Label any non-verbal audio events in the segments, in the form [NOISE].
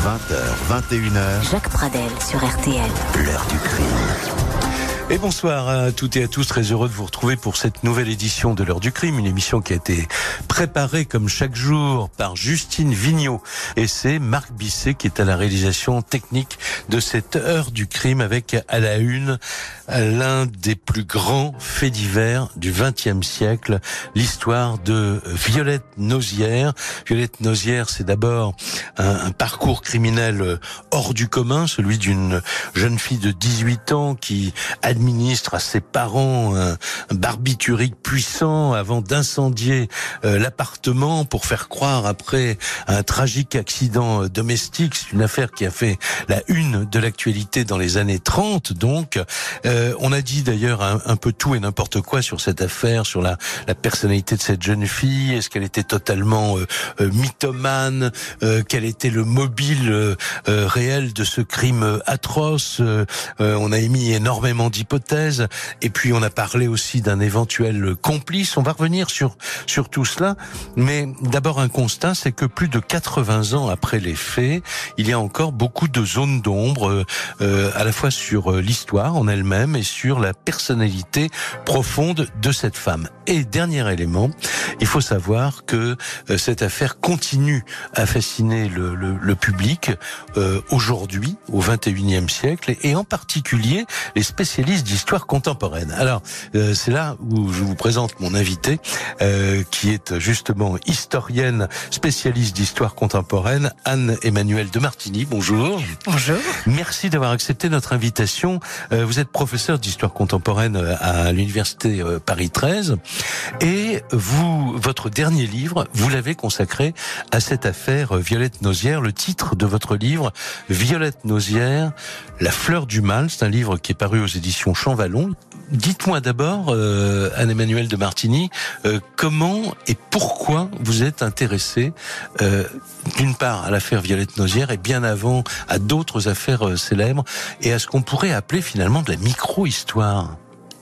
20h, 21h. Jacques Pradel sur RTL. L'heure du crime. Et bonsoir à toutes et à tous, très heureux de vous retrouver pour cette nouvelle édition de l'heure du crime, une émission qui a été préparée comme chaque jour par Justine Vignot. Et c'est Marc Bisset qui est à la réalisation technique de cette heure du crime avec à la une l'un des plus grands faits divers du XXe siècle, l'histoire de Violette Nozière. Violette Nozière, c'est d'abord un, parcours criminel hors du commun, celui d'une jeune fille de 18 ans qui administre à ses parents un, barbiturique puissant avant d'incendier euh, l'appartement pour faire croire après un tragique accident domestique. C'est une affaire qui a fait la une de l'actualité dans les années 30. Donc, euh, on a dit d'ailleurs un, peu tout et n'importe quoi sur cette affaire, sur la, personnalité de cette jeune fille. Est-ce qu'elle était totalement euh, euh mythomane? Quel était le mobile euh, réel de ce crime atroce? On a émis énormément d'hypothèses hypothèses. Et puis on a parlé aussi d'un éventuel complice. On va revenir sur sur tout cela. Mais d'abord un constat, c'est que plus de 80 ans après les faits, il y a encore beaucoup de zones d'ombre, euh, à la fois sur l'histoire en elle-même et sur la personnalité profonde de cette femme. Et dernier élément, il faut savoir que euh, cette affaire continue à fasciner le, le, le public euh, aujourd'hui, au 21e siècle, et en particulier les spécialistes d'histoire contemporaine. Alors, euh, c'est là où je vous présente mon invité, euh, qui est justement historienne, spécialiste d'histoire contemporaine, Anne-Emmanuelle de Martini. Bonjour. Bonjour. Merci d'avoir accepté notre invitation. Euh, vous êtes professeur d'histoire contemporaine à l'université euh, Paris 13 et vous, votre dernier livre, vous l'avez consacré à cette affaire Violette Nozière. Le titre de votre livre, Violette Nozière, La fleur du mal, c'est un livre qui est paru aux éditions Champvallon. Dites-moi d'abord, euh, Anne-Emmanuelle de Martini, euh, comment et pourquoi vous êtes intéressée, euh, d'une part à l'affaire Violette Nozière et bien avant à d'autres affaires euh, célèbres et à ce qu'on pourrait appeler finalement de la micro-histoire?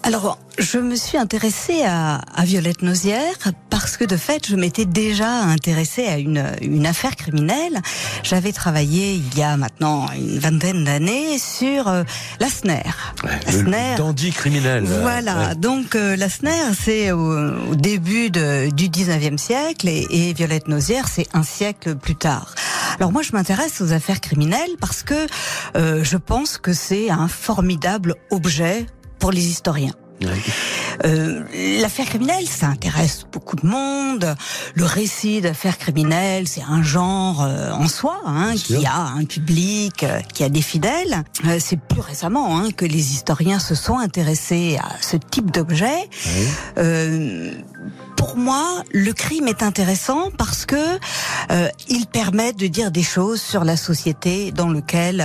Alors, je me suis intéressée à, à, Violette Nozière parce que de fait, je m'étais déjà intéressée à une, une affaire criminelle. J'avais travaillé il y a maintenant une vingtaine d'années sur euh, la SNER. Ouais, la SNER. dandy criminel. Voilà. Ouais. Donc, euh, la SNER, c'est au, au, début de, du 19e siècle et, et Violette Nozière, c'est un siècle plus tard. Alors moi, je m'intéresse aux affaires criminelles parce que euh, je pense que c'est un formidable objet pour les historiens. Oui. Euh, l'affaire criminelle, ça intéresse beaucoup de monde. Le récit d'affaires criminelles, c'est un genre euh, en soi, hein, qui a un public, euh, qui a des fidèles. C'est plus récemment hein, que les historiens se sont intéressés à ce type d'objet. Oui. pour moi, le crime est intéressant parce que il permet de dire des choses sur la société dans laquelle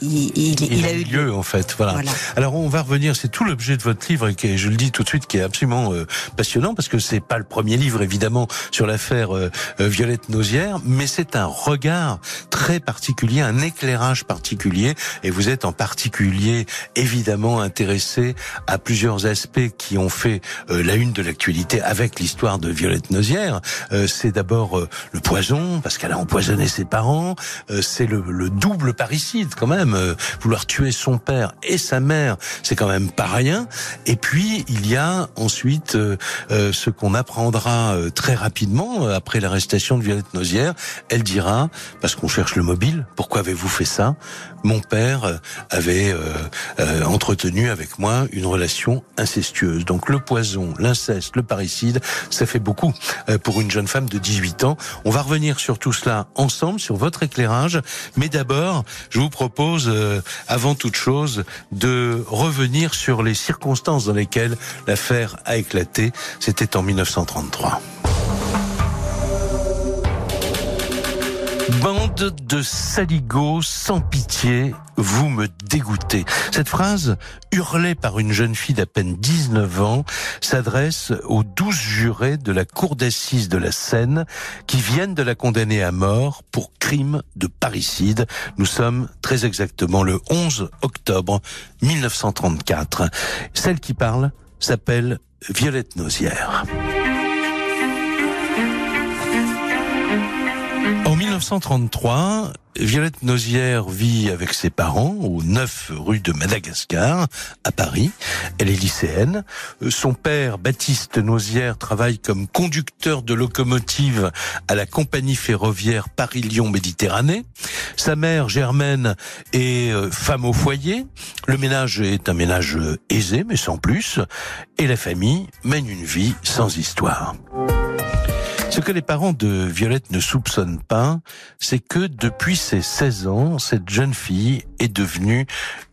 il, il, il, il, a, eu lieu en fait. Voilà. voilà. Alors on va revenir, c'est tout l'objet de votre livre et qui, je le dis tout de suite, qui est absolument euh, passionnant parce que c'est pas le premier livre évidemment sur l'affaire euh, Violette Nozière, mais c'est un regard très particulier, un éclairage particulier, et vous êtes en particulier évidemment intéressé à plusieurs aspects qui ont fait euh, la une de l'actualité avec l'histoire de Violette Nozière. c'est d'abord le poison parce qu'elle a empoisonné ses parents, c'est le, le double parricide quand même même vouloir tuer son père et sa mère, c'est quand même pas rien. Et puis il y a ensuite euh, euh, ce qu'on apprendra euh, très rapidement après l'arrestation de Violette Nozière. Elle dira parce qu'on cherche le mobile. Pourquoi avez-vous fait ça? Mon père avait euh, entretenu avec moi une relation incestueuse. Donc le poison, l'inceste, le parricide, ça fait beaucoup pour une jeune femme de 18 ans. On va revenir sur tout cela ensemble, sur votre éclairage. Mais d'abord, je vous propose euh, avant toute chose, de revenir sur les circonstances dans lesquelles l'affaire a éclaté. C'était en 1933. Bande de saligots sans pitié, vous me dégoûtez. Cette phrase, hurlée par une jeune fille d'à peine 19 ans, s'adresse aux douze jurés de la cour d'assises de la Seine qui viennent de la condamner à mort pour crime de parricide. Nous sommes très exactement le 11 octobre 1934. Celle qui parle s'appelle Violette Nozière. En 1933, Violette Nozière vit avec ses parents au 9 rue de Madagascar, à Paris. Elle est lycéenne. Son père, Baptiste Nozière, travaille comme conducteur de locomotive à la compagnie ferroviaire Paris-Lyon Méditerranée. Sa mère, Germaine, est euh, femme au foyer. Le ménage est un ménage aisé, mais sans plus. Et la famille mène une vie sans histoire. Ce que les parents de Violette ne soupçonnent pas, c'est que depuis ses 16 ans, cette jeune fille est devenue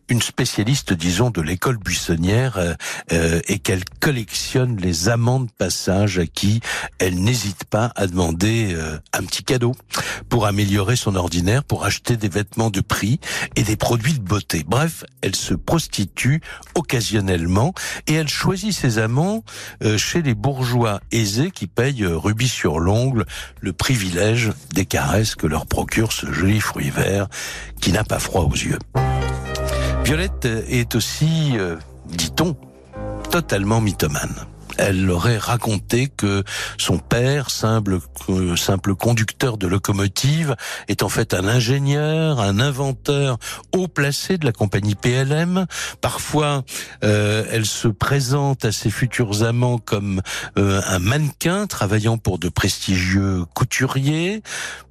une spécialiste, disons, de l'école buissonnière euh, euh, et qu'elle collectionne les amants de passage à qui elle n'hésite pas à demander euh, un petit cadeau pour améliorer son ordinaire, pour acheter des vêtements de prix et des produits de beauté. Bref, elle se prostitue occasionnellement et elle choisit ses amants chez les bourgeois aisés qui payent rubis sur l'ongle le privilège des caresses que leur procure ce joli fruit vert qui n'a pas froid aux yeux. Violette est aussi, euh, dit-on, totalement mythomane. Elle aurait raconté que son père, simple, simple conducteur de locomotive, est en fait un ingénieur, un inventeur haut placé de la compagnie PLM. Parfois, euh, elle se présente à ses futurs amants comme euh, un mannequin travaillant pour de prestigieux couturiers.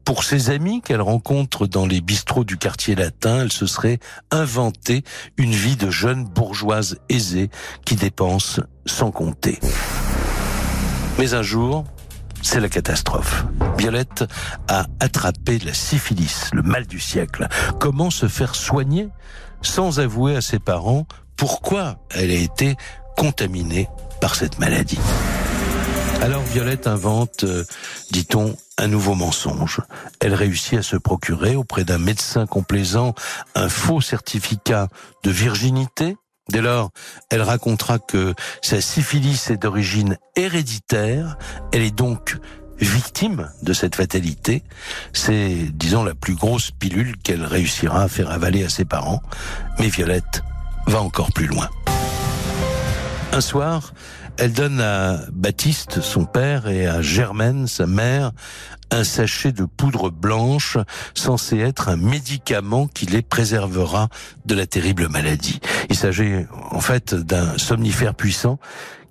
Pour ses amis qu'elle rencontre dans les bistrots du quartier latin, elle se serait inventé une vie de jeune bourgeoise aisée qui dépense sans compter. Mais un jour, c'est la catastrophe. Violette a attrapé la syphilis, le mal du siècle. Comment se faire soigner sans avouer à ses parents pourquoi elle a été contaminée par cette maladie? Alors Violette invente, euh, dit-on, un nouveau mensonge. Elle réussit à se procurer auprès d'un médecin complaisant un faux certificat de virginité. Dès lors, elle racontera que sa syphilis est d'origine héréditaire. Elle est donc victime de cette fatalité. C'est, disons, la plus grosse pilule qu'elle réussira à faire avaler à ses parents. Mais Violette va encore plus loin. Un soir, elle donne à Baptiste, son père, et à Germaine, sa mère, un sachet de poudre blanche censé être un médicament qui les préservera de la terrible maladie. Il s'agit en fait d'un somnifère puissant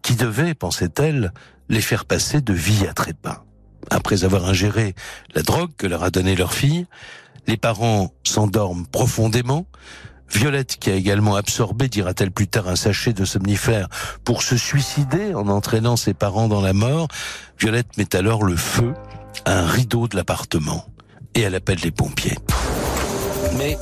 qui devait, pensait-elle, les faire passer de vie à trépas. Après avoir ingéré la drogue que leur a donnée leur fille, les parents s'endorment profondément, Violette, qui a également absorbé, dira-t-elle plus tard, un sachet de somnifère pour se suicider en entraînant ses parents dans la mort, Violette met alors le feu à un rideau de l'appartement et elle appelle les pompiers. Mais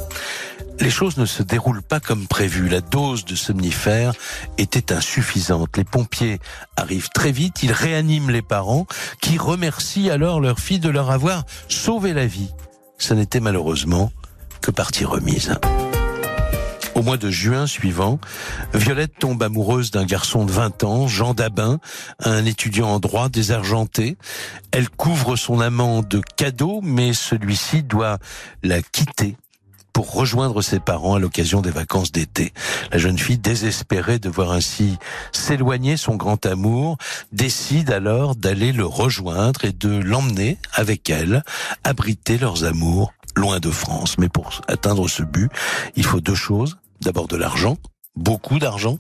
les choses ne se déroulent pas comme prévu. La dose de somnifère était insuffisante. Les pompiers arrivent très vite, ils réaniment les parents qui remercient alors leur fille de leur avoir sauvé la vie. Ce n'était malheureusement que partie remise. Au mois de juin suivant, Violette tombe amoureuse d'un garçon de 20 ans, Jean Dabin, un étudiant en droit désargenté. Elle couvre son amant de cadeaux, mais celui-ci doit la quitter pour rejoindre ses parents à l'occasion des vacances d'été. La jeune fille, désespérée de voir ainsi s'éloigner son grand amour, décide alors d'aller le rejoindre et de l'emmener avec elle, abriter leurs amours loin de France. Mais pour atteindre ce but, il faut deux choses. D'abord de l'argent, beaucoup d'argent.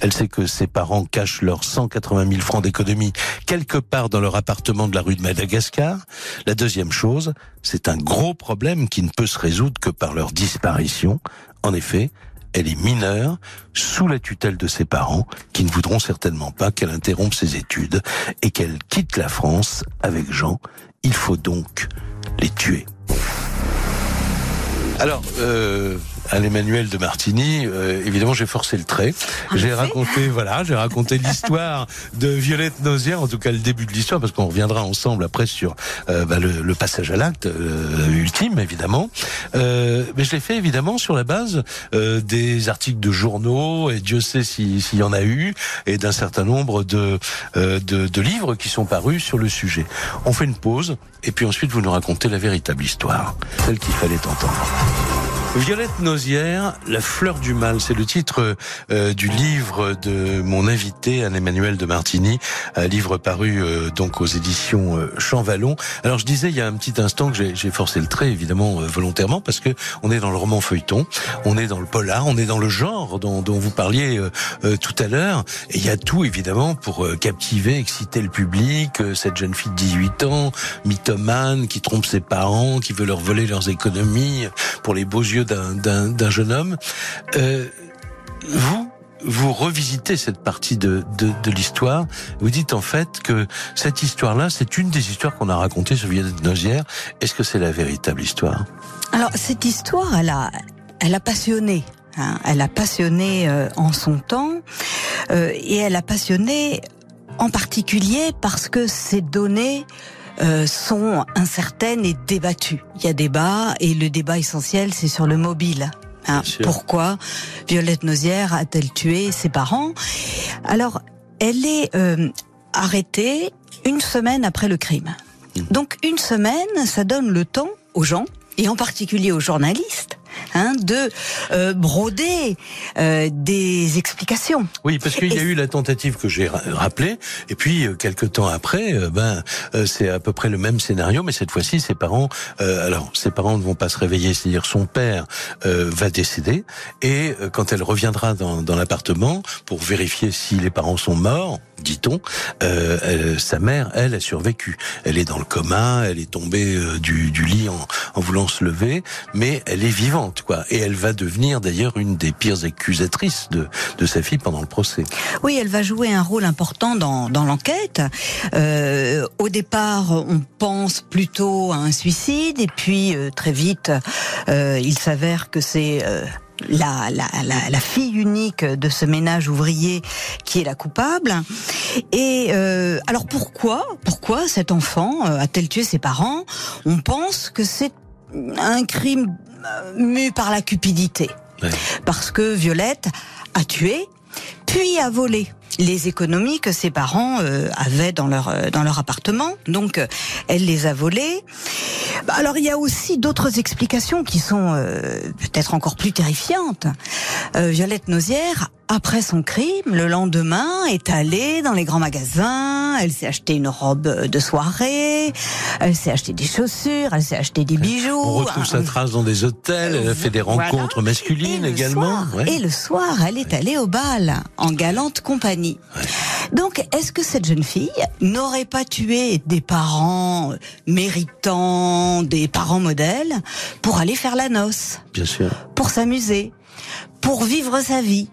Elle sait que ses parents cachent leurs 180 000 francs d'économie quelque part dans leur appartement de la rue de Madagascar. La deuxième chose, c'est un gros problème qui ne peut se résoudre que par leur disparition. En effet, elle est mineure, sous la tutelle de ses parents, qui ne voudront certainement pas qu'elle interrompe ses études et qu'elle quitte la France avec Jean. Il faut donc les tuer. Alors, euh, à l'Emmanuel de Martini, euh, évidemment, j'ai forcé le trait. J'ai raconté, [LAUGHS] voilà, j'ai raconté l'histoire de Violette Nozière, en tout cas le début de l'histoire, parce qu'on reviendra ensemble après sur euh, bah, le, le, passage à l'acte euh, ultime, évidemment. Euh, mais je l'ai fait évidemment sur la base des articles de journaux, et Dieu sait s'il y en a eu, et d'un certain nombre de, de, de livres qui sont parus sur le sujet. On fait une pause, et puis ensuite vous nous racontez la véritable histoire, celle qu'il fallait entendre. Violette Nausière, La fleur du mal, c'est le titre euh, du livre de mon invité Anne-Emmanuel de Martini, un livre paru euh, donc aux éditions euh, Champvallon. Alors je disais il y a un petit instant que j'ai forcé le trait évidemment euh, volontairement parce que on est dans le roman feuilleton, on est dans le polar, on est dans le genre dont, dont vous parliez tout à l'heure et il y a tout évidemment pour captiver, exciter le public, cette jeune fille de 18 ans, mythomane qui trompe ses parents, qui veut leur voler leurs économies pour les beaux yeux d'un jeune homme. Euh, vous, vous revisitez cette partie de, de, l'histoire. Vous dites en fait que cette histoire-là, c'est une des histoires qu'on a racontées sur Violette Nozière. Est-ce que c'est la véritable histoire? Alors cette histoire, elle a, elle a passionné. Hein. Elle a passionné euh, en son temps euh, et elle a passionné en particulier parce que ces données euh, sont incertaines et débattues. Il y a débat et le débat essentiel c'est sur le mobile. Hein. Pourquoi Violette Nozière a-t-elle tué ses parents? Alors, elle est euh, arrêtée une semaine après le crime. Mmh. Donc une semaine, ça donne le temps aux gens, et en particulier aux journalistes, Hein, de euh, broder euh, des explications. Oui, parce qu'il y a eu la tentative que j'ai rappelée, et puis euh, quelques temps après, ben c'est à peu près le même scénario, mais cette fois-ci, ses parents, alors ses parents ne vont pas se réveiller, c'est-à-dire son père va décéder, et quand elle reviendra dans, l'appartement pour vérifier si les parents sont morts, dit-on, sa mère, elle, a survécu. Elle est dans le coma, elle est tombée du, lit en, voulant se lever, mais elle est vivante, Et elle va devenir d'ailleurs une des pires accusatrices de, de sa fille pendant le procès. Oui, elle va jouer un rôle important dans, dans l'enquête. Euh, au départ, on pense plutôt à un suicide, et puis euh, très vite, euh, il s'avère que c'est la, la, la, fille unique de ce ménage ouvrier qui est la coupable. Et alors pourquoi, pourquoi cet enfant a-t-elle tué ses parents? On pense que c'est un crime euh, mu par la cupidité, parce que Violette a tué puis a volé les économies que ses parents euh, avaient dans leur euh, dans leur appartement. Donc euh, elle les a volées. Bah, alors il y a aussi d'autres explications qui sont peut-être encore plus terrifiantes. Violette Nausière après son crime, le lendemain, est allée dans les grands magasins, elle s'est acheté une robe de soirée, elle s'est acheté des chaussures, elle s'est acheté des bijoux. On retrouve sa trace dans des hôtels, elle a fait des rencontres masculines également. Et le soir, elle est allée au bal, en galante compagnie. Donc, est-ce que cette jeune fille n'aurait pas tué des parents méritants, des parents modèles, pour aller faire la noce? Bien sûr. Pour s'amuser, pour vivre sa vie?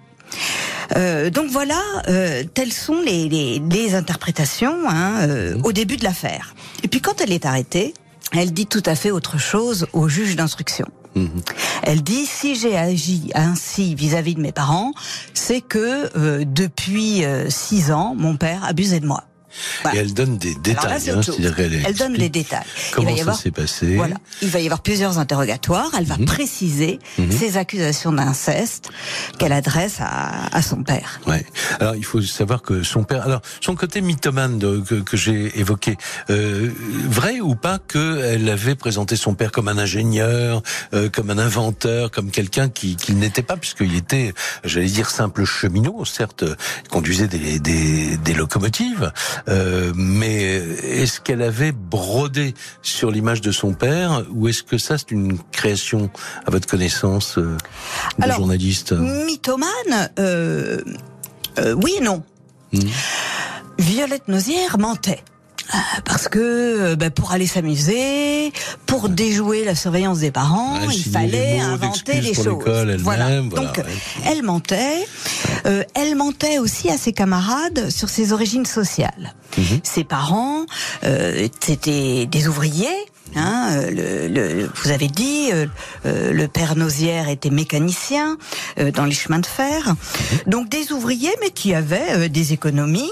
Euh, donc voilà, euh, telles sont les, les, interprétations hein, euh, au début de l'affaire. Et puis quand elle est arrêtée, elle dit tout à fait autre chose au juge d'instruction. Mhm. Elle dit si j'ai agi ainsi vis-à-vis -vis de mes parents, c'est que depuis six ans, mon père abusait de moi. Et elle donne des détails. Hein, elle, donne des détails. Comment ça s'est passé Voilà. Il va y avoir plusieurs interrogatoires. Elle va mhm. préciser mhm. ses accusations d'inceste qu'elle adresse à, à, son père. Ouais. Alors il faut savoir que son père, alors son côté mythomane que, que j'ai évoqué, euh, vrai ou pas qu'elle avait présenté son père comme un ingénieur, euh, comme un inventeur, comme quelqu'un qui qu'il n'était pas, puisqu'il était, j'allais dire simple cheminot, certes, conduisait des, des, des locomotives. Euh, mais est-ce qu'elle avait brodé sur l'image de son père ou est-ce que ça c'est une création à votre connaissance euh, de Alors, journaliste Mythomane, euh, euh, oui et non. Hmm. Violette Nozière mentait. Euh, parce que euh, ben, pour aller s'amuser, pour déjouer la surveillance des parents, il fallait inventer des choses. voilà. Donc elle mentait. Euh, elle mentait aussi à ses camarades sur ses origines sociales. Mhm. Ses parents, euh, c'était des ouvriers. Hein, le, le, vous avez dit, le père Nausière était mécanicien dans les chemins de fer. Mhm. Donc des ouvriers, mais qui avaient des économies.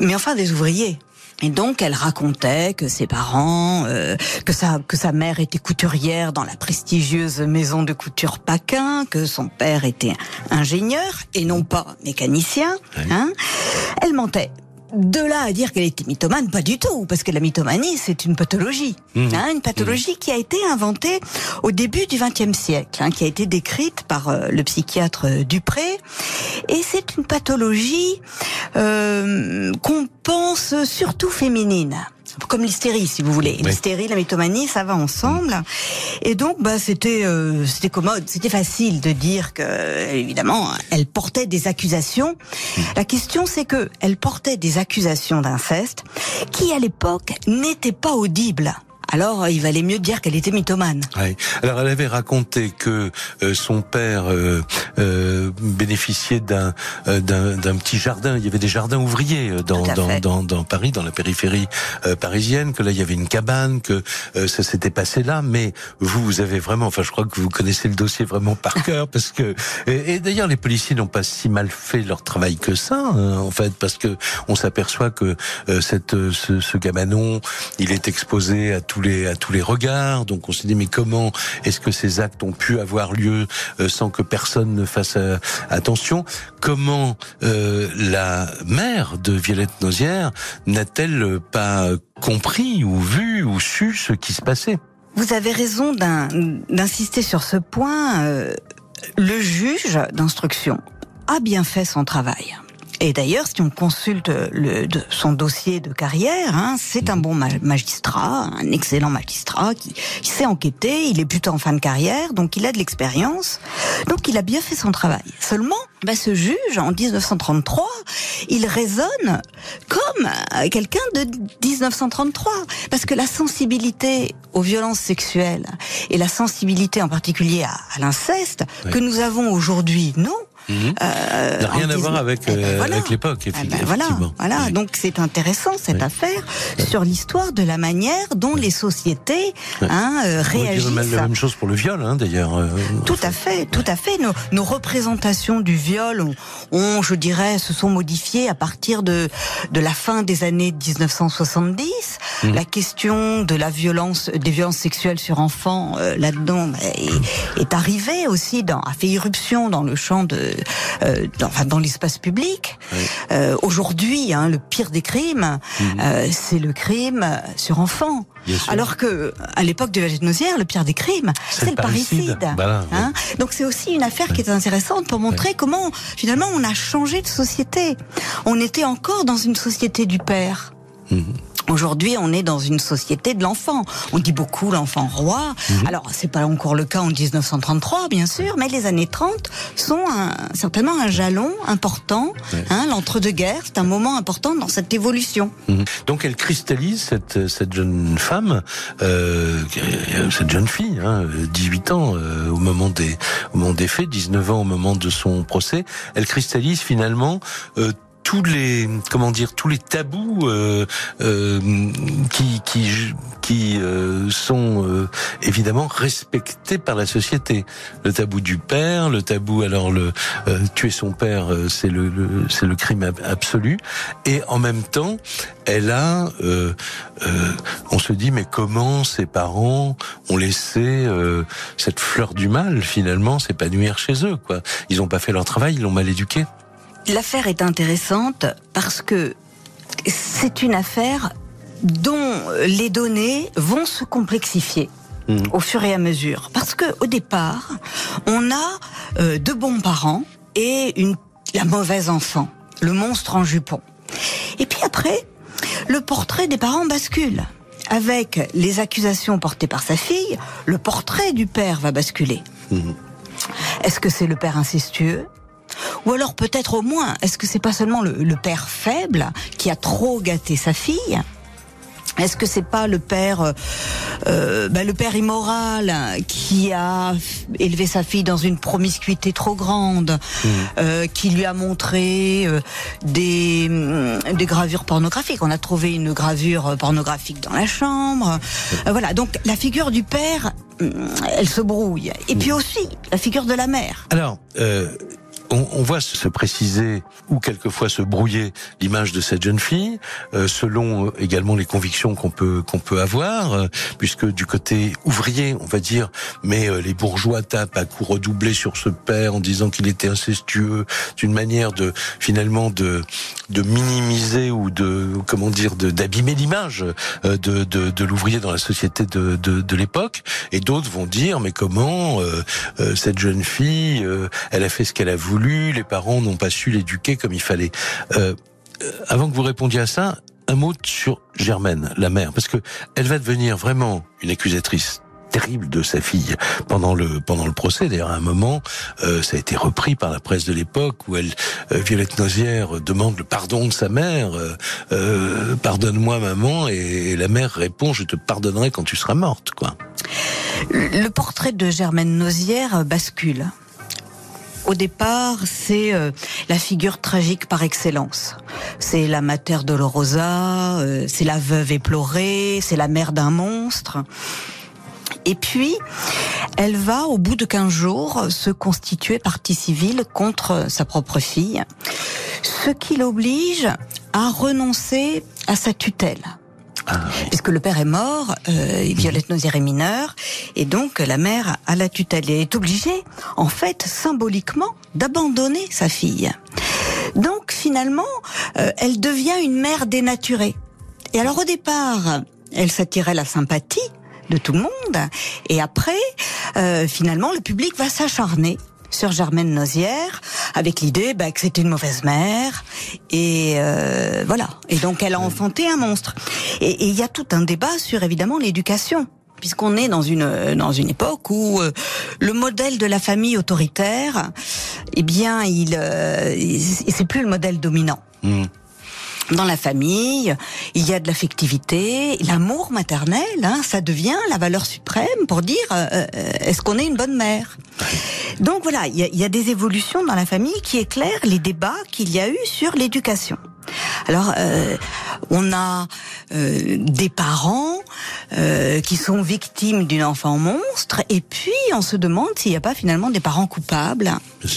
Mais enfin des ouvriers. Et donc, elle racontait que ses parents, euh, que sa que sa mère était couturière dans la prestigieuse maison de couture Paquin, que son père était ingénieur et non pas mécanicien. Hein. Elle mentait de là à dire qu'elle était mythomane, pas du tout, parce que la mythomanie, c'est une pathologie. Mmh. Hein, une pathologie qui a été inventée au début du XXe siècle, hein, qui a été décrite par euh, le psychiatre euh, Dupré. Et c'est une pathologie euh, qu'on pense surtout féminine comme l'hystérie, si vous voulez. L'hystérie, la mythomanie, ça va ensemble. Et donc, bah, c'était, euh, c'était commode, c'était facile de dire que, évidemment, elle portait des accusations. La question, c'est que elle portait des accusations d'inceste qui, à l'époque, n'étaient pas audibles alors il valait mieux dire qu'elle était mythomane. Oui. Alors elle avait raconté que euh, son père euh, euh, bénéficiait d'un d'un petit jardin. Il y avait des jardins ouvriers dans dans, dans, dans, Paris, dans la périphérie parisienne. Que là il y avait une cabane, que ça s'était passé là. Mais vous, vous avez vraiment, enfin je crois que vous connaissez le dossier vraiment par cœur parce que et, d'ailleurs les policiers n'ont pas si mal fait leur travail que ça hein, en fait parce que on s'aperçoit que cette ce, ce gabanon il est exposé à tout les à tous les regards. Donc on s'est dit mais comment est-ce que ces actes ont pu avoir lieu euh, sans que personne ne fasse euh, attention? Comment euh, la mère de Violette Nozière n'a-t-elle pas compris ou vu ou su ce qui se passait? Vous avez raison d'insister sur ce point. le juge d'instruction a bien fait son travail. Et d'ailleurs, si on consulte le, de son dossier de carrière, hein, c'est un bon magistrat, un excellent magistrat qui, sait enquêter, il est plutôt en fin de carrière, donc il a de l'expérience, donc il a bien fait son travail. Seulement, bah, ce juge, en 1933, il raisonne comme quelqu'un de 1933, parce que la sensibilité aux violences sexuelles et la sensibilité en particulier à, l'inceste que nous avons aujourd'hui, non Mhm. Euh, n'a rien à voir avec, eh ben euh, avec l'époque, eh ben voilà, voilà. Donc c'est intéressant cette affaire sur l'histoire de la manière dont les sociétés hein, euh, réagissent. la même chose pour le viol, hein, d'ailleurs. Euh, tout à fait, tout à fait. Nos, nos représentations du viol ont, ont, je dirais, se sont modifiées à partir de de la fin des années 1970. Mhm. La question de la violence, des violences sexuelles sur enfants là-dedans est, est arrivée aussi, dans, a fait irruption dans le champ de euh, dans, enfin, dans l'espace public. Euh, Aujourd'hui, hein, le pire des crimes, euh, c'est le crime sur enfant. Alors que à l'époque de la génocière, le pire des crimes, c'est le parricide. hein Donc c'est aussi une affaire qui est intéressante pour montrer comment finalement on a changé de société. On était encore dans une société du père. Mhm. Aujourd'hui, on est dans une société de l'enfant. On dit beaucoup l'enfant roi. Mhm. Alors, c'est pas encore le cas en 1933, bien sûr, mais les années 30 sont un, certainement un jalon important. Hein, L'entre-deux-guerres, c'est un moment important dans cette évolution. Mhm. Donc, elle cristallise cette, cette jeune femme, euh, cette jeune fille, hein, 18 ans euh, au moment des au moment des faits, 19 ans au moment de son procès. Elle cristallise finalement euh, tous les comment dire tous les tabous euh, euh, qui qui qui euh, sont euh, évidemment respectés par la société. Le tabou du père, le tabou alors le euh, tuer son père, c'est le, le c'est le crime absolu. Et en même temps, elle a, on se dit mais comment ses parents ont laissé cette fleur du mal finalement s'épanouir chez eux quoi? Ils n'ont pas fait leur travail, ils l'ont mal éduqué. L'affaire est intéressante parce que c'est une affaire dont les données vont se complexifier. Mmh. au fur et à mesure. Parce que au départ, on a euh, de bons parents et une la mauvaise enfant, le monstre en jupon. Et puis après, le portrait des parents bascule. Avec les accusations portées par sa fille, le portrait du père va basculer. Mmh. Est-ce que c'est le père incestueux? Ou alors peut-être au moins, est-ce que c'est pas seulement le, père faible qui a trop gâté sa fille? Est-ce que c'est pas le père, euh, euh bah, le père immoral qui a élevé sa fille dans une promiscuité trop grande, mmh. euh, qui lui a montré euh, des, des gravures pornographiques? On a trouvé une gravure pornographique dans la chambre. Voilà. Donc la figure du père, elle se brouille. Et puis mmh. aussi la figure de la mère. Alors on, on, voit se préciser ou quelquefois se brouiller l'image de cette jeune fille, euh, selon euh, également les convictions qu'on peut qu'on peut avoir, euh, puisque du côté ouvrier, on va dire, mais les bourgeois tapent à coups redoublés sur ce père en disant qu'il était incestueux, d'une manière de finalement de de minimiser ou de comment dire d'abîmer l'image de, de, de l'ouvrier dans la société de, de, de l'époque, et d'autres vont dire mais comment cette jeune fille, elle a fait ce qu'elle a voulu les parents n'ont pas su l'éduquer comme il fallait. Euh, euh, avant que vous répondiez à ça, un mot sur Germaine, la mère, parce que elle va devenir vraiment une accusatrice terrible de sa fille pendant le pendant le procès. D'ailleurs, à un moment, euh, ça a été repris par la presse de l'époque où elle, Violette Nozière, demande le pardon de sa mère. Pardonne-moi, maman, et, la mère répond Je te pardonnerai quand tu seras morte. Quoi. Le portrait de Germaine Nozière bascule au départ, c'est euh, la figure tragique par excellence. C'est la mater dolorosa, euh, c'est la veuve éplorée, c'est la mère d'un monstre. Et puis, elle va, au bout de 15 jours, se constituer partie civile contre sa propre fille, ce qui l'oblige à renoncer à sa tutelle. Ah, Puisque le père est mort, euh, Violette Nozière est mineure, et donc la mère a la tutelle. Et est obligée, en fait, symboliquement, d'abandonner sa fille. Donc finalement, euh, elle devient une mère dénaturée. Et alors au départ, elle s'attirait la sympathie de tout le monde, et après, euh, finalement, le public va s'acharner sur Germaine Nozière avec l'idée bah, que c'était une mauvaise mère. Et euh, voilà. Et donc elle a enfanté un monstre. Et il y a tout un débat sur évidemment l'éducation. Puisqu'on est dans une dans une époque où euh, le modèle de la famille autoritaire eh bien il euh, c'est plus le modèle dominant. Mmh dans la famille, il y a de l'affectivité, l'amour maternel, hein, ça devient la valeur suprême pour dire euh, euh, est-ce qu'on est une bonne mère? Donc voilà, il y, a, des évolutions dans la famille qui éclairent les débats qu'il y a eu sur l'éducation. Alors, euh, on a des parents qui sont victimes d'une enfant monstre, et puis on se demande s'il n'y a pas finalement des parents coupables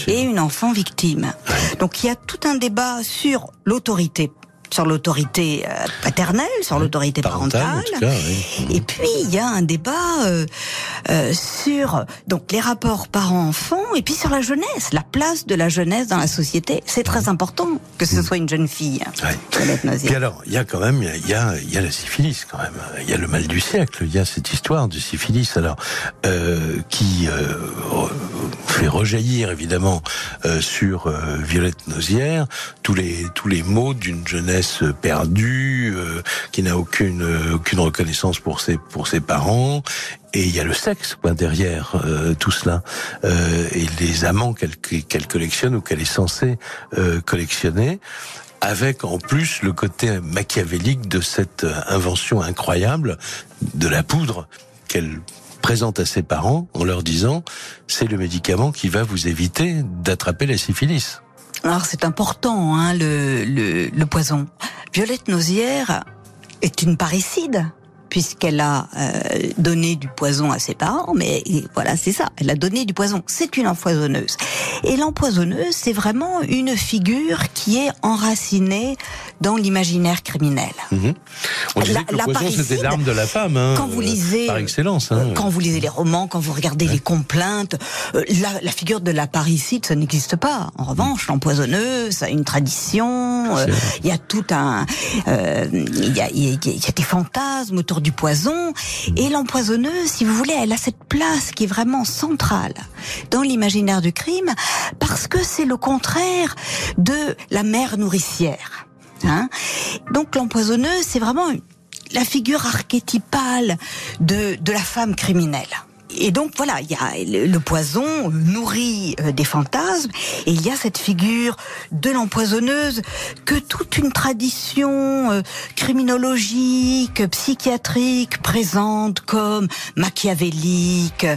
et une enfant victime. Donc il y a tout un débat sur l'autorité sur l'autorité euh, paternelle, sur l'autorité parentale. Et puis il y a un débat euh, euh, sur donc les rapports parents-enfants et puis sur la jeunesse, la place de la jeunesse dans la société. C'est très important que ce mm. soit une jeune fille. Et alors il y a quand même il y a il y a la syphilis quand même. Il y a le mal du siècle. Il y a cette histoire de syphilis alors qui fait rejaillir évidemment sur Violette Nozière tous les tous les mots d'une jeunesse perdue, euh, qui n'a aucune aucune reconnaissance pour ses pour ses parents. Et il y a le sexe quoi, derrière euh, tout cela euh, et les amants qu'elle qu'elle collectionne ou qu'elle est censée collectionner avec en plus le côté machiavélique de cette invention incroyable de la poudre qu'elle présente à ses parents en leur disant c'est le médicament qui va vous éviter d'attraper la syphilis. Alors c'est important, hein, le, le, le poison. Violette Nozière est une parricide puisqu'elle a euh, donné du poison à ses parents, mais voilà, c'est ça, elle a donné du poison. C'est une empoisonneuse. Et l'empoisonneuse, c'est vraiment une figure qui est enracinée dans l'imaginaire criminel. Mhm. On disait que le poison, c'était l'arme de la femme, hein, quand vous lisez, par excellence. Hein. Quand vous lisez les romans, quand vous regardez les complaintes, euh, la, la, figure de la parricide, ça n'existe pas. En revanche, l'empoisonneuse, ça a une tradition, euh, il y a tout un... Il y, a, y, a, des fantasmes autour du poison. Et l'empoisonneuse, si vous voulez, elle a cette place qui est vraiment centrale dans l'imaginaire du crime parce que c'est le contraire de la mère nourricière. Hein Donc l'empoisonneuse, c'est vraiment la figure archétypale de, de la femme criminelle. Et donc voilà, il y a le poison nourrit euh, des fantasmes. Et il y a cette figure de l'empoisonneuse que toute une tradition euh, criminologique, psychiatrique présente comme machiavélique, euh,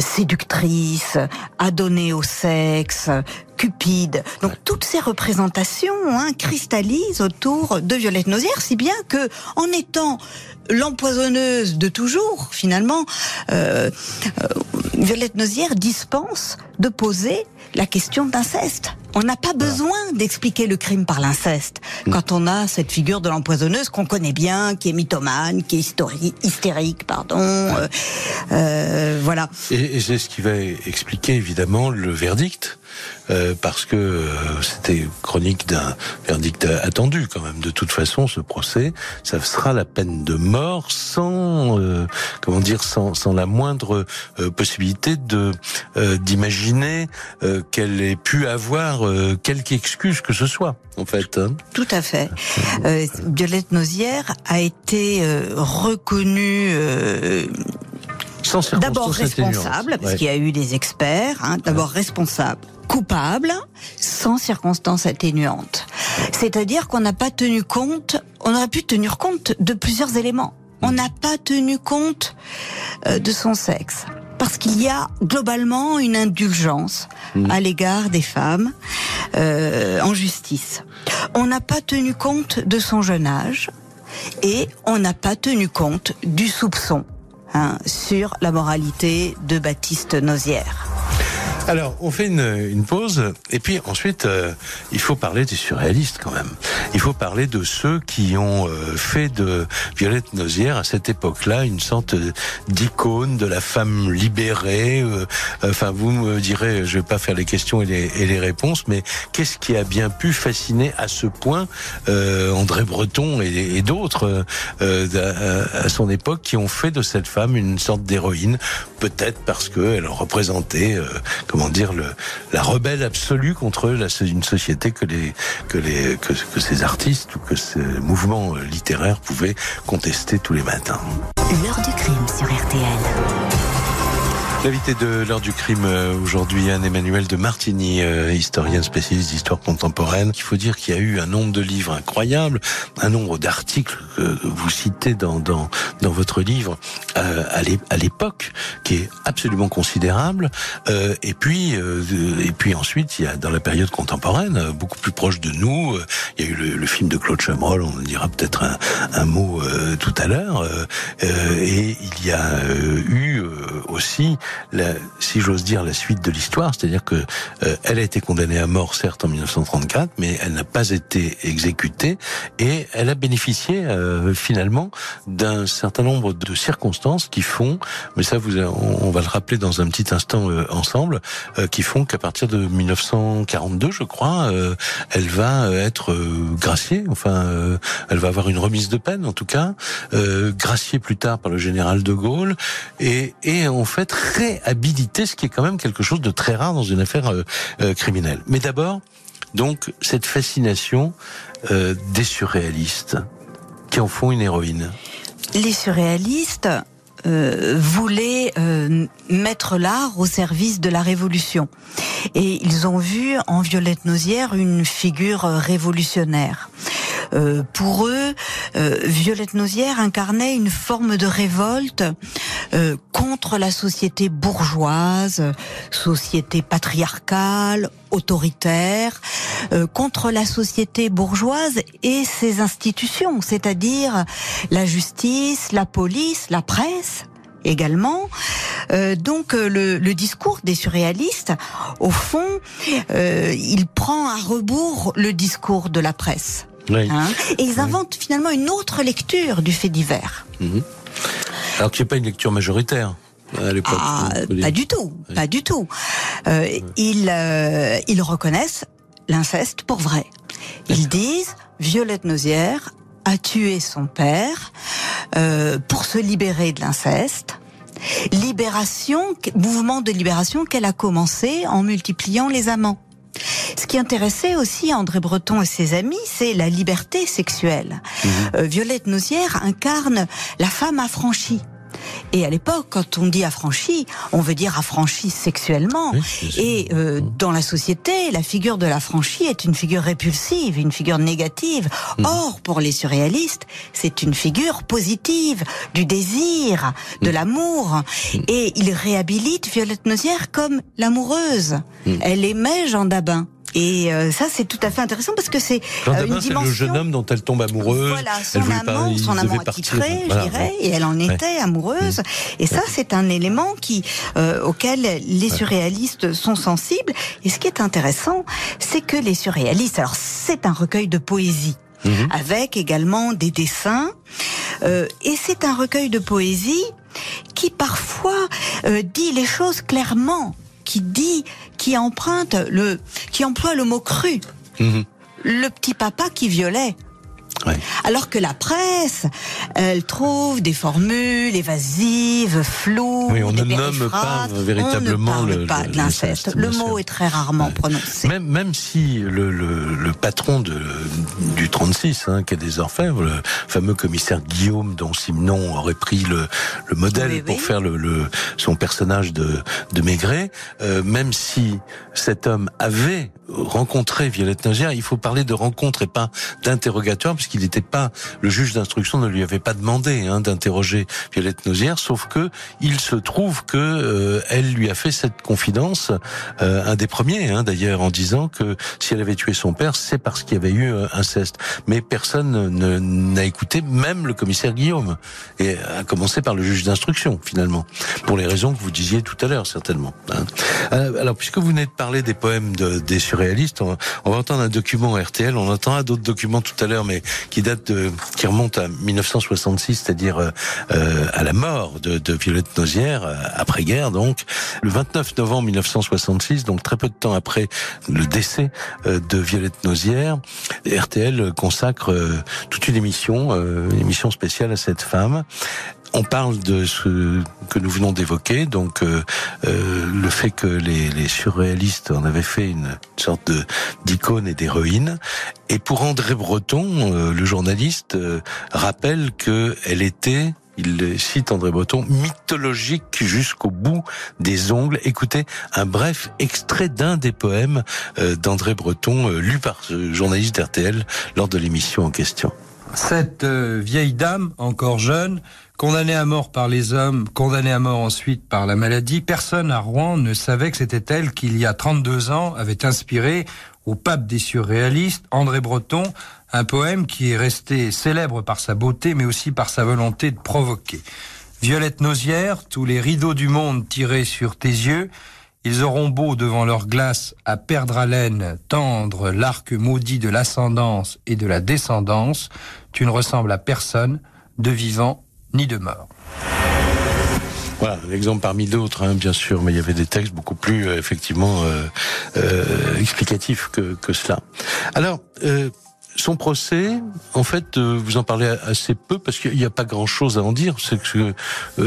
séductrice, adonnée au sexe, cupide. Donc toutes ces représentations hein, cristallisent autour de Violette Nozière, si bien que en étant l'empoisonneuse de toujours, finalement, euh, euh, Violette Nozière dispense de poser la question d'inceste. On n'a pas besoin d'expliquer le crime par l'inceste mm. quand on a cette figure de l'empoisonneuse qu'on connaît bien, qui est mythomane, qui est hystérique, pardon. Euh, euh, voilà. Et, et c'est ce qui va expliquer évidemment le verdict euh, parce que euh, c'était chronique d'un verdict attendu quand même. De toute façon, ce procès, ça sera la peine de mort sans, euh, comment dire, sans, sans la moindre possibilité de d'imaginer qu'elle ait pu avoir quelque excuse que ce soit, en fait. Hein. Tout à fait. Violette Nozière a été reconnue D'abord responsable, parce qu'il y a eu des experts. Hein, D'abord responsable, coupable, sans circonstances atténuantes. C'est-à-dire qu'on n'a pas tenu compte, on aurait pu tenir compte de plusieurs éléments. On n'a pas tenu compte euh, de son sexe. Parce qu'il y a globalement une indulgence mmh. à l'égard des femmes euh, en justice. On n'a pas tenu compte de son jeune âge et on n'a pas tenu compte du soupçon hein, sur la moralité de Baptiste Nozière. Alors, on fait une, une, pause, et puis ensuite, euh, il faut parler des surréalistes quand même. Il faut parler de ceux qui ont euh, fait de Violette Nozière à cette époque-là une sorte d'icône de la femme libérée. Euh, enfin, vous me direz, je vais pas faire les questions et les, et les réponses, mais qu'est-ce qui a bien pu fasciner à ce point André Breton et, et d'autres à, à, son époque qui ont fait de cette femme une sorte d'héroïne, peut-être parce qu'elle représentait comment dire, la rebelle absolue contre une société que que ces artistes ou que ces mouvements littéraires pouvaient contester tous les matins. L'heure du crime sur RTL. L'invité de l'heure du crime euh, aujourd'hui, Anne-Emmanuel de Martigny, euh, historienne spécialiste d'histoire contemporaine. Il faut dire qu'il y a eu un nombre de livres incroyables, un nombre d'articles que vous citez dans, dans, dans votre livre euh, à l'époque, qui est absolument considérable. Euh, et puis euh, et puis ensuite, il y a dans la période contemporaine, beaucoup plus proche de nous, il y a eu le, le film de Claude Chabrol, on en dira peut-être un, un, mot tout à l'heure. et il y a eu aussi la, si j'ose dire, la suite de l'histoire, c'est-à-dire que euh, elle a été condamnée à mort certes en 1934, mais elle n'a pas été exécutée et elle a bénéficié euh, finalement d'un certain nombre de circonstances qui font, mais ça vous, on, va le rappeler dans un petit instant euh, ensemble, qui font qu'à partir de 1942, je crois, elle va être graciée, enfin, elle va avoir une remise de peine en tout cas, graciée plus tard par le général de Gaulle. Et, et en fait [LAUGHS] réhabiliter, ce qui est quand même quelque chose de très rare dans une affaire euh, euh, criminelle. Mais d'abord, donc, cette fascination euh, des surréalistes qui en font une héroïne. Les surréalistes voulaient mettre l'art au service de la révolution. Et ils ont vu en Violette Nozière une figure révolutionnaire. Euh, pour eux, euh, Violette Nozière incarnait une forme de révolte euh, contre la société bourgeoise, société patriarcale, autoritaire, contre la société bourgeoise et ses institutions, c'est-à-dire la justice, la police, la presse également. donc le, le, discours des surréalistes, au fond, il prend à rebours le discours de la presse. Hein et ils inventent finalement une autre lecture du fait divers. Mhm. Alors que c'est pas une lecture majoritaire. À l'époque, ah, pas du tout, pas du tout. Euh, ils, euh, ils reconnaissent l'inceste pour vrai. Ils disent Violette Nozière a tué son père euh, pour se libérer de l'inceste. Libération, mouvement de libération qu'elle a commencé en multipliant les amants. Ce qui intéressait aussi André Breton et ses amis, c'est la liberté sexuelle. Mhm. Euh, Violette Nozière incarne la femme affranchie. Et à l'époque, quand on dit affranchi, on veut dire affranchi sexuellement. et euh, dans la société, la figure de l'affranchi est une figure répulsive, une figure négative. Mhm. Or, pour les surréalistes, c'est une figure positive, du désir, de mhm. l'amour. Et il réhabilite Violette Nozière comme l'amoureuse. Elle aimait Jean Dabin. Et euh, ça, c'est tout à fait intéressant parce que c'est euh, une dimension. le jeune homme dont elle tombe amoureuse. Voilà, son elle amant, son amant attitré, je dirais, et elle en était amoureuse. Mm. Et ça, c'est un élément qui euh, auquel les surréalistes sont sensibles. Et ce qui est intéressant, c'est que les surréalistes, alors c'est un recueil de poésie. Mhm. avec également des dessins. Euh, et c'est un recueil de poésie qui parfois euh, dit les choses clairement, qui dit, qui emprunte le, qui emploie le mot cru. Mhm. Le petit papa qui violait. Alors que la presse, elle trouve des formules évasives, floues. Oui, on ne nomme pas véritablement on ne le, pas de l'inceste. Le, mot est très rarement prononcé. Même, même si le, le, patron de, du 36, hein, qui est des orfèvres, le fameux commissaire Guillaume, dont Simon aurait pris le, le modèle pour faire le, son personnage de, de Maigret, euh, même si cet homme avait rencontré Violette Nozière, il faut parler de rencontre et pas d'interrogatoire, puisqu'il n'était pas le juge d'instruction ne lui avait pas demandé hein, d'interroger Violette Nozière, sauf que il se trouve que euh, elle lui a fait cette confidence, euh, un des premiers hein, d'ailleurs, en disant que si elle avait tué son père, c'est parce qu'il y avait eu euh, inceste. Mais personne n'a écouté, même le commissaire Guillaume, et à commencer par le juge d'instruction finalement, pour les raisons que vous disiez tout à l'heure certainement. Hein. Alors puisque vous venez de parler des poèmes de, des surréalistes, on, on va entendre un document RTL, on entendra d'autres documents tout à l'heure, mais qui date de, qui remonte à 1966, c'est-à-dire euh, euh, à la mort de, de Violette Nozière, euh, après-guerre donc, le 29 novembre 1966, donc très peu de temps après le décès de Violette Nozière, RTL consacre toute une émission, une émission spéciale à cette femme on parle de ce que nous venons d'évoquer, donc euh, euh, le fait que les, les, surréalistes en avaient fait une sorte de d'icône et d'héroïne. Et pour André Breton, euh, le journaliste rappelle que elle était il cite André Breton, mythologique jusqu'au bout des ongles. Écoutez un bref extrait d'un des poèmes d'André Breton, lu par ce journaliste d'RTL lors de l'émission en question. Cette vieille dame, encore jeune, Condamnée à mort par les hommes, condamnée à mort ensuite par la maladie, personne à Rouen ne savait que c'était elle qui, il y a 32 ans, avait inspiré au pape des surréalistes, André Breton, un poème qui est resté célèbre par sa beauté, mais aussi par sa volonté de provoquer. Violette Nozière, tous les rideaux du monde tirés sur tes yeux, ils auront beau devant leur glace à perdre haleine, tendre l'arc maudit de l'ascendance et de la descendance, tu ne ressembles à personne, de vivant ni de mort. Voilà, un exemple parmi d'autres, hein, bien sûr, mais il y avait des textes beaucoup plus euh, effectivement euh, euh, explicatifs que, que, cela. Alors, euh, son procès, en fait, euh, vous en parlez assez peu parce qu'il n'y a pas grand-chose à en dire. C'est que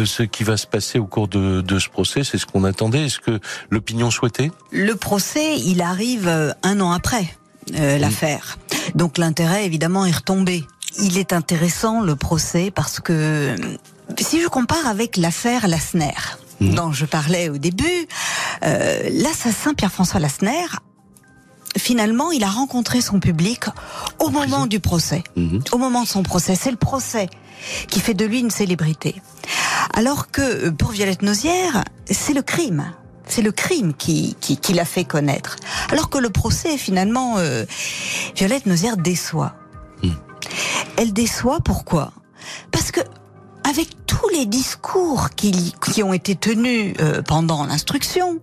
ce qui va se passer au cours de, de ce procès, c'est ce qu'on attendait. Est-ce que l'opinion souhaitait? Le procès, il arrive un an après l'affaire, donc l'intérêt évidemment est retombé il est intéressant le procès parce que si je compare avec l'affaire Lassner, mhm. dont je parlais au début, euh, l'assassin Pierre-François Lassner, finalement, il a rencontré son public au moment du procès, mhm. au moment de son procès. C'est le procès qui fait de lui une célébrité. Alors que pour Violette Nozière, c'est le crime. C'est le crime qui, qui, l'a fait connaître. Alors que le procès, finalement, euh, Violette Nozière déçoit. Mhm elle déçoit. Pourquoi? Parce que avec tous les discours qui, qui ont été tenus euh, pendant l'instruction,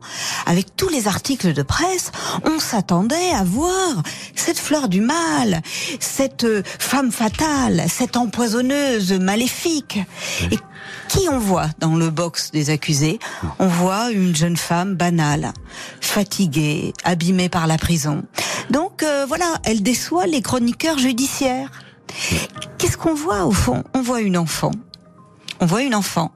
avec tous les articles de presse, on s'attendait à voir cette fleur du mal, cette euh, femme fatale, cette empoisonneuse maléfique. Et qui on voit dans le box des accusés? On voit une jeune femme banale, fatiguée, abîmée par la prison. Donc euh, voilà, elle déçoit les chroniqueurs judiciaires. Qu'est-ce qu'on voit au fond? On voit une enfant. On voit une enfant.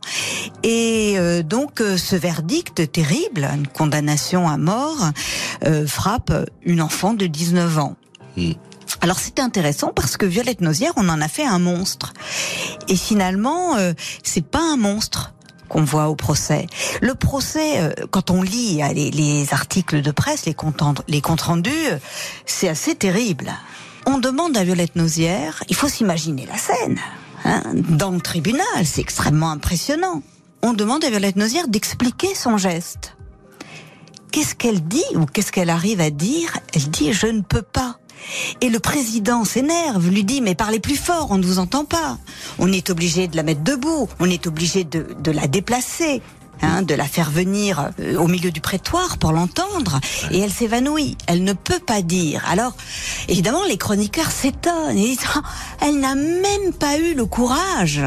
Et euh, donc euh, ce verdict terrible, une condamnation à mort, euh, frappe une enfant de 19 ans. Hmm. Alors c'était intéressant parce que Violette Nozière, on en a fait un monstre. Et finalement, c'est pas un monstre qu'on voit au procès. Le procès, quand on lit les, les articles de presse, les comptes, les comptes rendus, c'est assez terrible on demande à Violette Nozière, il faut s'imaginer la scène, hein, dans le tribunal, c'est extrêmement impressionnant. On demande à Violette Nozière d'expliquer son geste. qu'est-ce qu'elle dit ou qu'est-ce qu'elle arrive à dire? Elle dit je ne peux pas. Et le président s'énerve, lui dit mais parlez plus fort, on ne vous entend pas. On est obligé de la mettre debout, on est obligé de, de la déplacer. Hein, de la faire venir euh, au milieu du prétoire pour l'entendre, et elle s'évanouit. Elle ne peut pas dire. Alors, évidemment, les chroniqueurs s'étonnent. Ils disent, oh, elle n'a même pas eu le courage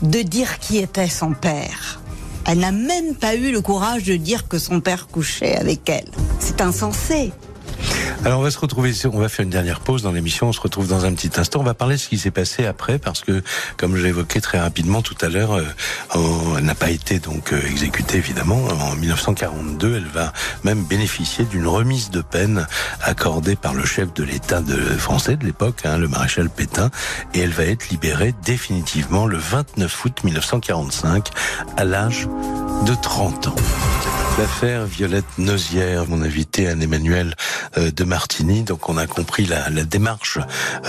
de dire qui était son père. Elle n'a même pas eu le courage de dire que son père couchait avec elle. C'est insensé. Alors on va se retrouver, on va faire une dernière pause dans l'émission, on se retrouve dans un petit instant, on va parler de ce qui s'est passé après parce que comme je l'évoquais très rapidement tout à l'heure, euh, elle n'a pas été donc euh, exécutée évidemment. En 1942, elle va même bénéficier d'une remise de peine accordée par le chef de l'État français de l'époque, hein, le maréchal Pétain, et elle va être libérée définitivement le 29 août 1945 à l'âge de 30 ans. L'affaire Violette Nozière, mon invité Anne-Emmanuel euh, de Martini. Donc on a compris la, la démarche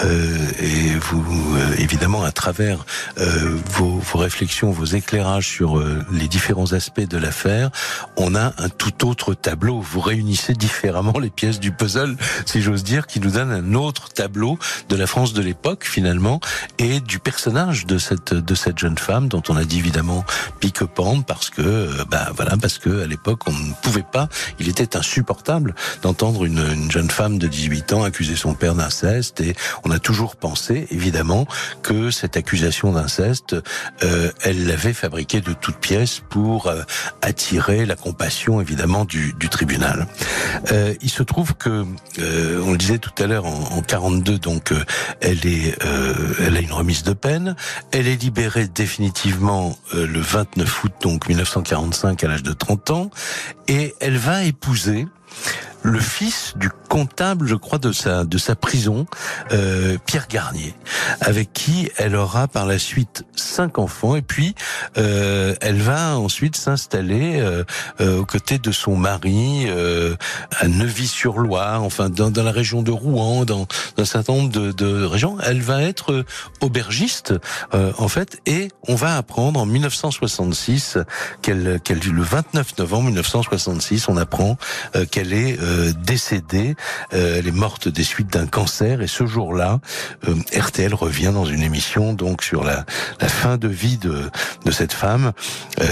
euh, et vous, euh, évidemment, à travers euh, vos, vos, réflexions, vos éclairages sur les différents aspects de l'affaire, on a un tout autre tableau. Vous réunissez différemment les pièces du puzzle, si j'ose dire, qui nous donne un autre tableau de la France de l'époque finalement et du personnage de cette de cette jeune femme dont on a dit évidemment pique-pente parce que bah voilà parce que à l'époque qu'on ne pouvait pas, il était insupportable d'entendre une, une, jeune femme de 18 ans accuser son père d'inceste. Et on a toujours pensé, évidemment, que cette accusation d'inceste, euh, elle l'avait fabriquée de toutes pièces pour euh, attirer la compassion, évidemment, du, du tribunal. Euh, il se trouve que, euh, on le disait tout à l'heure, en, en, 42, donc, euh, elle est, elle a une remise de peine, elle est libérée définitivement le 29 août, donc 1945, à l'âge de 30 ans et elle va épouser le fils du comptable, je crois, de sa de sa prison, euh, Pierre Garnier, avec qui elle aura par la suite cinq enfants et puis euh, elle va ensuite s'installer euh, euh aux côtés de son mari euh, à Neuvy-sur-Loire, enfin dans, dans, la région de Rouen, dans, dans un certain nombre de, de, régions. Elle va être aubergiste euh, en fait et on va apprendre en 1966 qu'elle qu'elle le 29 novembre 1966 on apprend qu'elle est décédée euh, elle est morte des suites d'un cancer et ce jour-là, euh, RTL revient dans une émission donc sur la, fin de vie de, cette femme euh,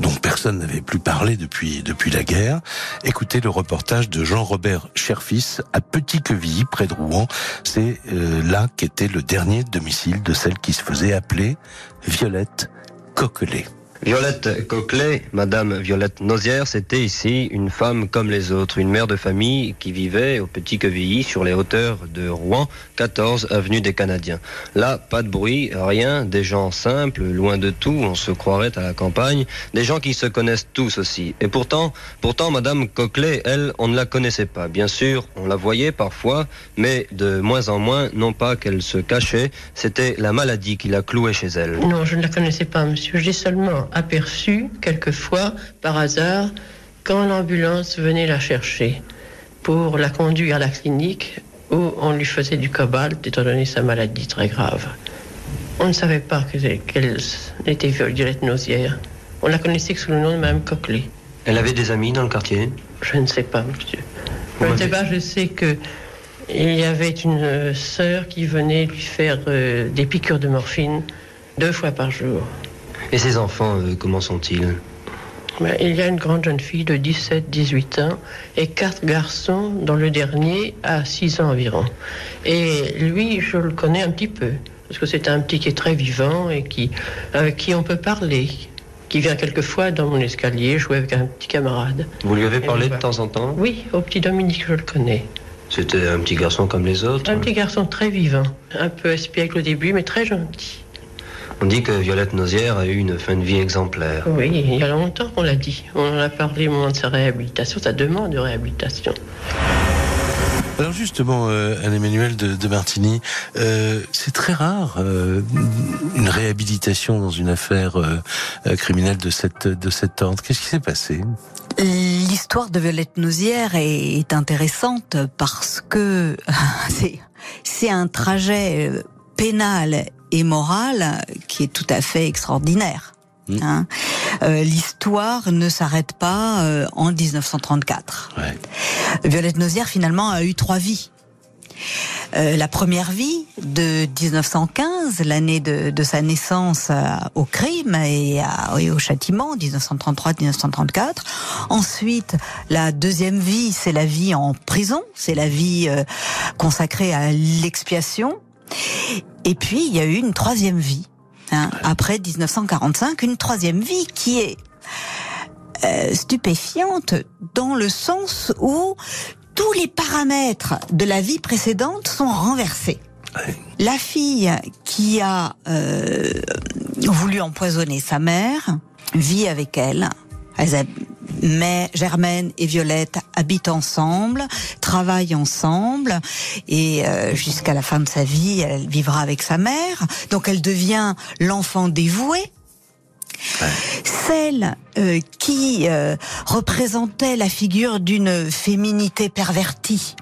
dont personne n'avait plus parlé depuis depuis la guerre. Écoutez le reportage de Jean-Robert Cherfis à Petit-Quevilly près de Rouen. C'est euh, là qu'était le dernier domicile de celle qui se faisait appeler Violette Coquelet. Violette Coquelet, Madame Violette Nozière, c'était ici une femme comme les autres, une mère de famille qui vivait au Petit Quevilly sur les hauteurs de Rouen, 14 avenue des Canadiens. Là, pas de bruit, rien, des gens simples, loin de tout, on se croirait à la campagne, des gens qui se connaissent tous aussi. Et pourtant, pourtant Madame Coquelet, elle, on ne la connaissait pas. Bien sûr, on la voyait parfois, mais de moins en moins, non pas qu'elle se cachait, c'était la maladie qui la clouait chez elle. Non, je ne la connaissais pas, monsieur. Dis seulement aperçu quelquefois par hasard quand l'ambulance venait la chercher pour la conduire à la clinique où on lui faisait du cobalt étant donné sa maladie très grave. On ne savait pas qu'elle était violette nausière. On la connaissait que sous le nom de Mme Coquelet. Elle avait des amis dans le quartier? Je ne sais pas, monsieur. Je ne sais pas, je sais que il y avait une sœur qui venait lui faire euh, des piqûres de morphine deux fois par jour. Et ses enfants, euh, comment sont-ils? Ben, Il y a une grande jeune fille de 17-18 ans et quatre garçons, dont le dernier a 6 ans environ. Et lui, je le connais un petit peu, parce que c'est un petit qui est très vivant et qui, avec qui on peut parler qui vient quelquefois dans mon escalier jouer avec un petit camarade. Vous lui avez parlé de temps en temps? Oui, au petit Dominique, je le connais. C'était un petit garçon comme les autres Un petit garçon très vivant, un peu espiègle au début, mais très gentil. On dit que Violette Nozière a eu une fin de vie exemplaire. Oui, il y a longtemps qu'on l'a dit. On en a parlé au moment de sa réhabilitation, sa demande de réhabilitation. Alors justement, euh, Anne-Emmanuel de, de, Martini, euh, c'est très rare euh, une réhabilitation dans une affaire euh, criminelle de cette de cet ordre. Qu'est-ce qui s'est passé? L'histoire de Violette Nozière est, est intéressante parce que [LAUGHS] c'est c'est un trajet pénal et moral qui est tout à fait extraordinaire. Mmh. Hein. Euh, l'histoire ne s'arrête pas euh, en 1934. Ouais. Violette Nozière finalement a eu trois vies. Euh, la première vie de 1915, l'année de, de, sa naissance euh, au crime et, à, au châtiment, 1933-1934. Ensuite, la deuxième vie, c'est la vie en prison, c'est la vie euh, consacrée à l'expiation. Et puis, il y a eu une troisième vie, hein, après 1945, une troisième vie qui est stupéfiante dans le sens où tous les paramètres de la vie précédente sont renversés. La fille qui a euh, voulu empoisonner sa mère vit avec elle. Mais Germaine et Violette habitent ensemble, travaillent ensemble, et euh, jusqu'à la fin de sa vie, elle vivra avec sa mère. Donc elle devient l'enfant dévoué celle euh, qui euh, représentait la figure d'une féminité pervertie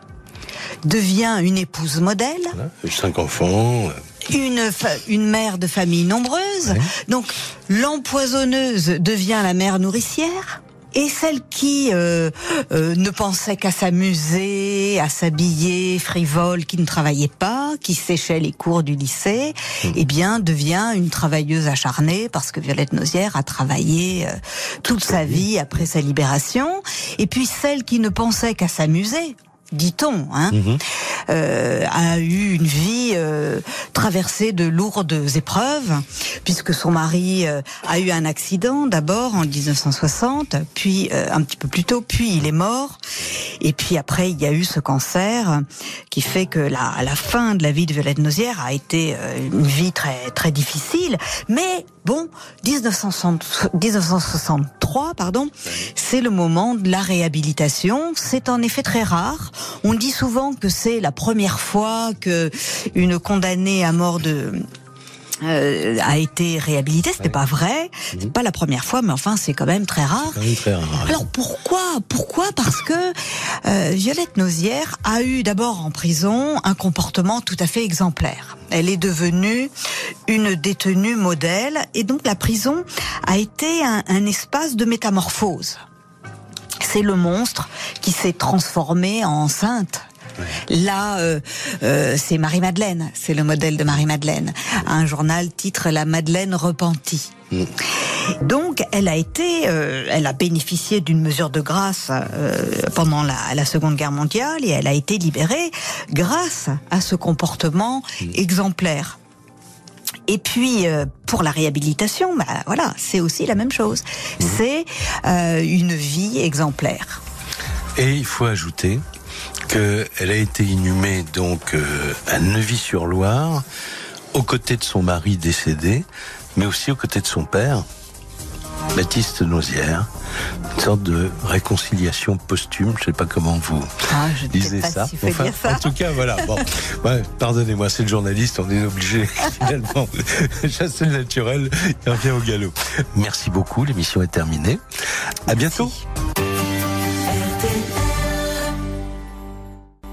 devient une épouse modèle. cinq enfants. Une, une mère de famille nombreuse. Donc l'empoisonneuse devient la mère nourricière. Et celle qui euh, euh, ne pensait qu'à s'amuser, à s'habiller, frivole, qui ne travaillait pas, qui séchait les cours du lycée, mmh. eh bien devient une travailleuse acharnée parce que Violette Nozière a travaillé euh, toute sa vie après sa libération. Et puis celle qui ne pensait qu'à s'amuser, dit-on, hein, mhm. euh, a eu une vie euh, traversée de lourdes épreuves, puisque son mari euh, a eu un accident d'abord en 1960, puis un petit peu plus tôt, puis il est mort, et puis après il y a eu ce cancer qui fait que la, la fin de la vie de Violette Nozière a été une vie très très difficile, mais bon, 1963, pardon, c'est le moment de la réhabilitation. C'est en effet très rare. On dit souvent que c'est la première fois que une condamnée à mort de euh, a été réhabilitée. C'était pas vrai. C'est mhm. pas la première fois, mais enfin, c'est quand même très rare. très rare. Alors pourquoi Pourquoi? Parce que euh, Violette Nozière a eu d'abord en prison un comportement tout à fait exemplaire. Elle est devenue une détenue modèle, et donc la prison a été un, un espace de métamorphose c'est le monstre qui s'est transformé en sainte. Là, euh, euh, c'est Marie-Madeleine, c'est le modèle de Marie-Madeleine. Un journal titre La Madeleine repentie. Mm. Donc, elle a été, euh, elle a bénéficié d'une mesure de grâce pendant la, Seconde Guerre mondiale et elle a été libérée grâce à ce comportement mm. exemplaire. Et puis pour la réhabilitation, bah, voilà, c'est aussi la même chose. Mm. C'est une vie exemplaire. Et il faut ajouter qu'elle a été inhumée donc euh, à Neuvy-sur-Loire, aux côtés de son mari décédé, mais aussi aux côtés de son père, Baptiste Nozière. Une sorte de réconciliation posthume, je sais pas comment vous ah, disez ça. En tout cas, voilà. Bon, [LAUGHS] pardonnez-moi, c'est le journaliste, on est obligé [LAUGHS] finalement [LAUGHS] chasser le naturel et revient au galop. Merci beaucoup, l'émission est terminée. À bientôt.